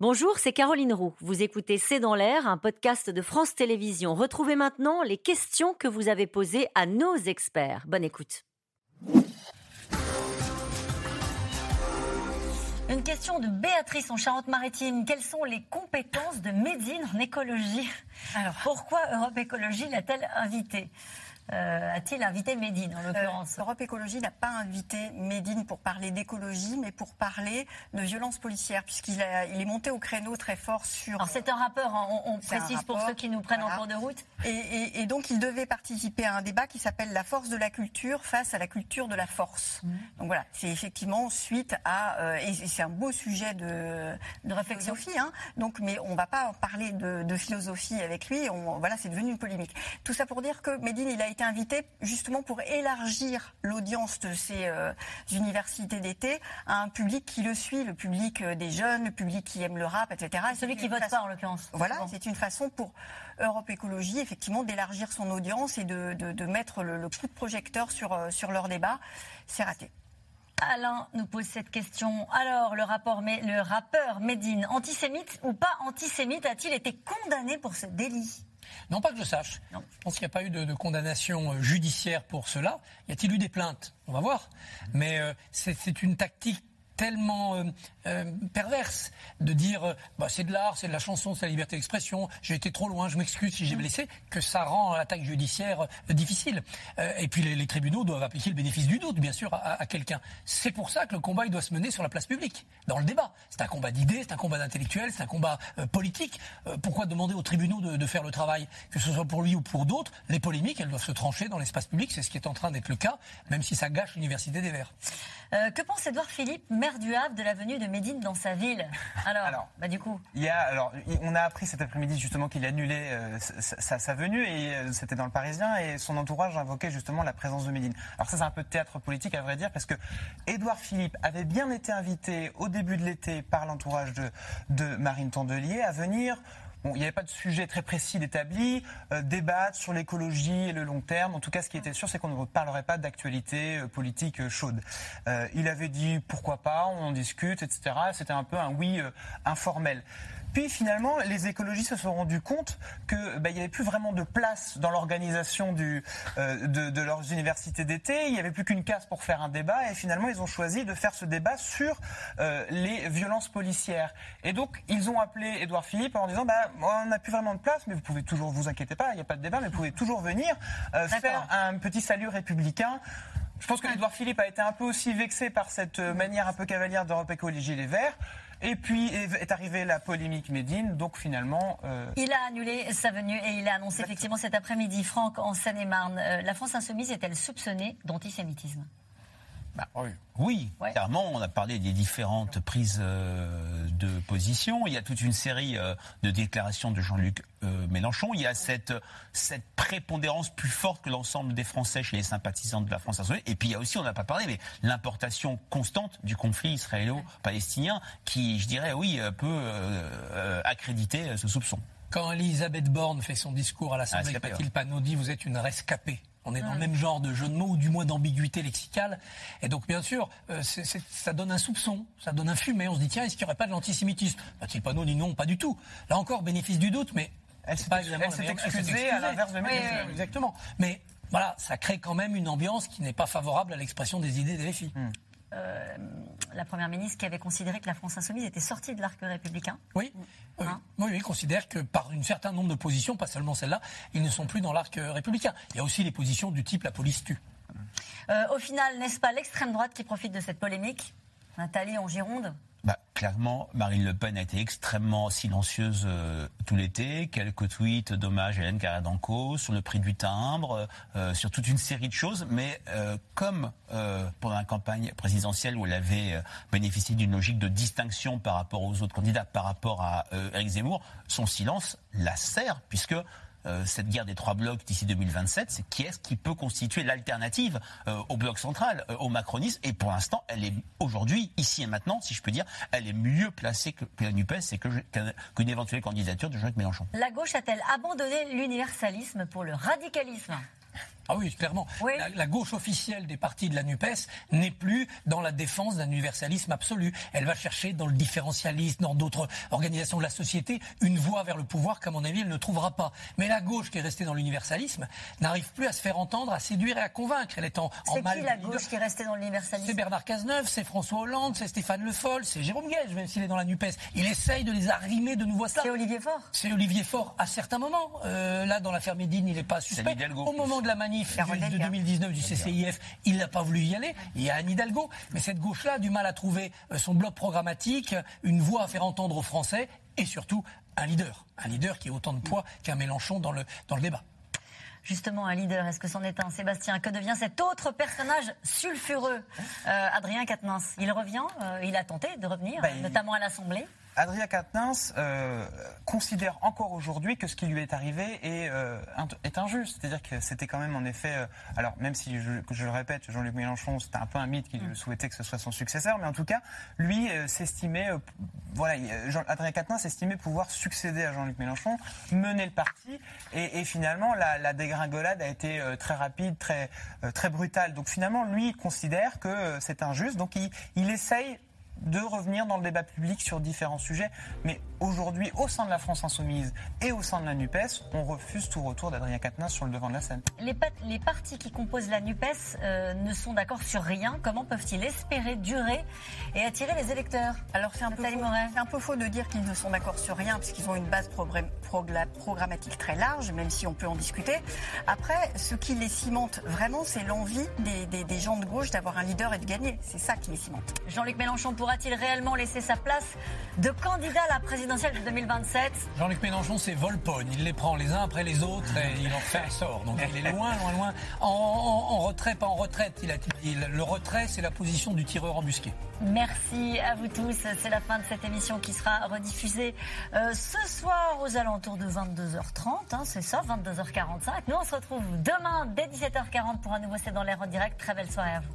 Bonjour, c'est Caroline Roux. Vous écoutez C'est dans l'air, un podcast de France Télévisions. Retrouvez maintenant les questions que vous avez posées à nos experts. Bonne écoute. Une question de Béatrice en Charente-Maritime. Quelles sont les compétences de Médine en écologie? Alors, pourquoi Europe Écologie l'a-t-elle invitée? Euh, a-t-il invité Médine en l'occurrence euh, Europe Écologie n'a pas invité Médine pour parler d'écologie, mais pour parler de violence policière, puisqu'il il est monté au créneau très fort sur. Alors c'est un rappeur, hein, on, précise pour ceux qui nous prennent en cours de route. Et, donc il devait participer à un débat qui s'appelle La force de la culture face à la culture de la force. Mmh. Donc voilà, c'est effectivement suite à. Euh, et c'est un beau sujet de, de réflexion. Hein. donc, mais on ne va pas parler de, de, philosophie avec lui. On, voilà, c'est devenu une polémique. Tout ça pour dire que Médine, il a été invité justement pour élargir l'audience de ces euh, universités d'été à un public qui le suit, le public euh, des jeunes, le public qui aime le rap, etc. Celui qui vote pas en l'occurrence. Voilà, c'est une façon pour Europe Écologie effectivement d'élargir son audience et de, de, mettre le, coup de projecteur sur, euh, sur leur débat. C'est raté. Alain nous pose cette question. Alors, le, rapport, le rappeur Medine, antisémite ou pas antisémite, a-t-il été condamné pour ce délit? Non, pas que je sache. Je pense qu'il n'y a pas eu de, condamnation euh, judiciaire pour cela. Y a-t-il eu des plaintes? On va voir. Mais euh, c'est une tactique tellement euh, euh, perverse de dire euh, bah, c'est de l'art, c'est de la chanson, c'est la liberté d'expression, j'ai été trop loin, je m'excuse si j'ai mm. blessé, que ça rend l'attaque judiciaire difficile. et puis les, tribunaux doivent appliquer le bénéfice du doute, bien sûr, à, quelqu'un. C'est pour ça que le combat il doit se mener sur la place publique, dans le débat. C'est un combat d'idées, c'est un combat d'intellectuels, c'est un combat politique. pourquoi demander aux tribunaux de, de, faire le travail, que ce soit pour lui ou pour d'autres Les polémiques, elles doivent se trancher dans l'espace public, c'est ce qui est en train d'être le cas, même si ça gâche l'université des Verts. que pense Edouard Philippe, du Havre de la venue de Médine dans sa ville. Alors, bah du coup. Il y a, alors, on a appris cet après-midi justement qu'il annulait euh, sa, venue et euh, c'était dans le Parisien et son entourage invoquait justement la présence de Médine. Alors ça c'est un peu de théâtre politique à vrai dire parce que Édouard Philippe avait bien été invité au début de l'été par l'entourage de, de Marine Tondelier à venir il n'y avait pas de sujet très précis d'établi, euh, débattre sur l'écologie et le long terme. En tout cas, ce qui était sûr, c'est qu'on ne parlerait pas d'actualité euh, politique euh, chaude. il avait dit pourquoi pas, on en discute, etc. C'était un peu un oui informel. Puis finalement, les écologistes se sont rendus compte qu'il bah, n'y avait plus vraiment de place dans l'organisation euh, de, de, leurs universités d'été. Il n'y avait plus qu'une case pour faire un débat. Et finalement, ils ont choisi de faire ce débat sur euh, les violences policières. Et donc, ils ont appelé Édouard Philippe en disant bah, on n'a plus vraiment de place, mais vous pouvez toujours, vous inquiétez pas, il n'y a pas de débat, mais vous pouvez toujours venir euh, faire un petit salut républicain. Je pense que Édouard Philippe a été un peu aussi vexé par cette manière un peu cavalière d'Europe Écologie Les Verts. Et puis est arrivée la polémique Médine, donc finalement... Euh, il a annulé sa venue et il a annoncé effectivement cet après-midi, Franck, en Seine-et-Marne, euh, la France insoumise est-elle soupçonnée d'antisémitisme? Bah, oui, clairement, on a parlé des différentes prises euh, de position. Il y a toute une série euh, de déclarations de Jean-Luc euh, Mélenchon. Il y a cette, cette prépondérance plus forte que l'ensemble des Français chez les sympathisants de la France insoumise. Et puis il y a aussi, on n'a pas parlé, mais l'importation constante du conflit israélo-palestinien qui, je dirais, oui, peut accréditer ce soupçon. Quand Elisabeth Borne fait son discours à l'Assemblée, ah, Mathilde Panot dit Vous êtes une rescapée. On est dans le même genre de jeu de mots, ou du moins d'ambiguïté lexicale. Et donc, bien sûr, euh, ça donne un soupçon, ça donne un fumé. On se dit, tiens, est-ce qu'il n'y aurait pas de l'antisémitisme? Mathilde Panot dit non, pas du tout. Là encore, bénéfice du doute, mais elle s'est pas excusée à l'inverse de oui, Exactement. Mais voilà, ça crée quand même une ambiance qui n'est pas favorable à l'expression des idées des filles. Hmm. Euh, la Première ministre qui avait considéré que la France insoumise était sortie de l'arc républicain. Oui, hein oui, oui, considère que par un certain nombre de positions, pas seulement celle-là, ils ne sont plus dans l'arc républicain. Il y a aussi les positions du type la police tue. Euh, au final, n'est-ce pas l'extrême droite qui profite de cette polémique? Nathalie en Gironde? Bah, clairement, Marine Le Pen a été extrêmement silencieuse euh, tout l'été. Quelques tweets d'hommage à Hélène Caradanco sur le prix du timbre, euh, sur toute une série de choses. Mais euh, comme pendant la campagne présidentielle où elle avait bénéficié d'une logique de distinction par rapport aux autres candidats, par rapport à Eric Zemmour, son silence la sert, puisque euh, cette guerre des trois blocs d'ici 2027, c'est qui est-ce qui peut constituer l'alternative euh, au bloc central, euh, au macronisme? Et pour l'instant, elle est aujourd'hui, ici et maintenant, si je peux dire, elle est mieux placée que, la NUPES et qu'une éventuelle candidature de Jean-Luc Mélenchon. La gauche a-t-elle abandonné l'universalisme pour le radicalisme? Ah oui, clairement. La, gauche officielle des partis de la NUPES n'est plus dans la défense d'un universalisme absolu. Elle va chercher dans le différentialisme, dans d'autres organisations de la société, une voie vers le pouvoir qu'à mon avis, elle ne trouvera pas. Mais la gauche qui est restée dans l'universalisme n'arrive plus à se faire entendre, à séduire et à convaincre. Elle est en, en mal. C'est qui la gauche qui est restée dans l'universalisme C'est Bernard Cazeneuve, c'est François Hollande, c'est Stéphane Le Foll, c'est Jérôme Gage, même s'il est dans la NUPES. Il essaye de les arrimer de nouveau à ça. C'est Olivier Faure C'est Olivier Faure à certains moments. Euh, là, dans l'affaire Médine, il n'est pas suspect. Au moment de la manif, de 2019 du CCIF, il n'a pas voulu y aller. Il y a Anne Hidalgo. Mais cette gauche-là a du mal à trouver euh, son bloc programmatique, une voix à faire entendre aux Français et surtout un leader. Un leader qui a autant de poids qu'un Mélenchon dans le, dans le débat justement un leader Est-ce que c'en est un? Sébastien Que devient cet autre personnage sulfureux? Euh, Adrien Quatennens Il revient, euh, il a tenté de revenir, bah, notamment à l'Assemblée. Adrien Quatennens euh, considère encore aujourd'hui que ce qui lui est arrivé est, euh, est injuste. C'est-à-dire que c'était quand même en effet... Euh, alors même si, je, je le répète, Jean-Luc Mélenchon, c'était un peu un mythe qu'il mm. souhaitait que ce soit son successeur, mais en tout cas, lui s'estimait... voilà, Adrien Quatennens estimait pouvoir succéder à Jean-Luc Mélenchon, mener le parti, et, finalement, la, dégringolade a été très rapide, très, très brutale. Donc finalement, lui, il considère que c'est injuste, donc il, il essaye de revenir dans le débat public sur différents sujets. Mais aujourd'hui, au sein de la France Insoumise et au sein de la NUPES, on refuse tout retour d'Adrien Quatennens sur le devant de la scène. Les, les partis qui composent la NUPES euh, ne sont d'accord sur rien. Comment peuvent-ils espérer durer et attirer les électeurs? Alors c'est un, peu faux, un peu faux de dire qu'ils ne sont d'accord sur rien, puisqu'ils ont une base programmatique très large, même si on peut en discuter. Après, ce qui les cimente vraiment, c'est l'envie des, des, gens de gauche d'avoir un leader et de gagner. C'est ça qui les cimente. Jean-Luc Mélenchon pour pourra-t-il réellement laisser sa place de candidat à la présidentielle de 2027 Jean-Luc Mélenchon, c'est Volpone. Il les prend les uns après les autres et il en fait un sort. Donc il est loin, loin, loin. En, retrait, pas en retraite, il a dit. Le retrait, c'est la position du tireur embusqué. Merci à vous tous. C'est la fin de cette émission qui sera rediffusée euh, ce soir aux alentours de 22h30. Hein, c'est ça, 22h45. Nous, on se retrouve demain dès 17h40 pour un nouveau C'est dans l'air en direct. Très belle soirée à vous.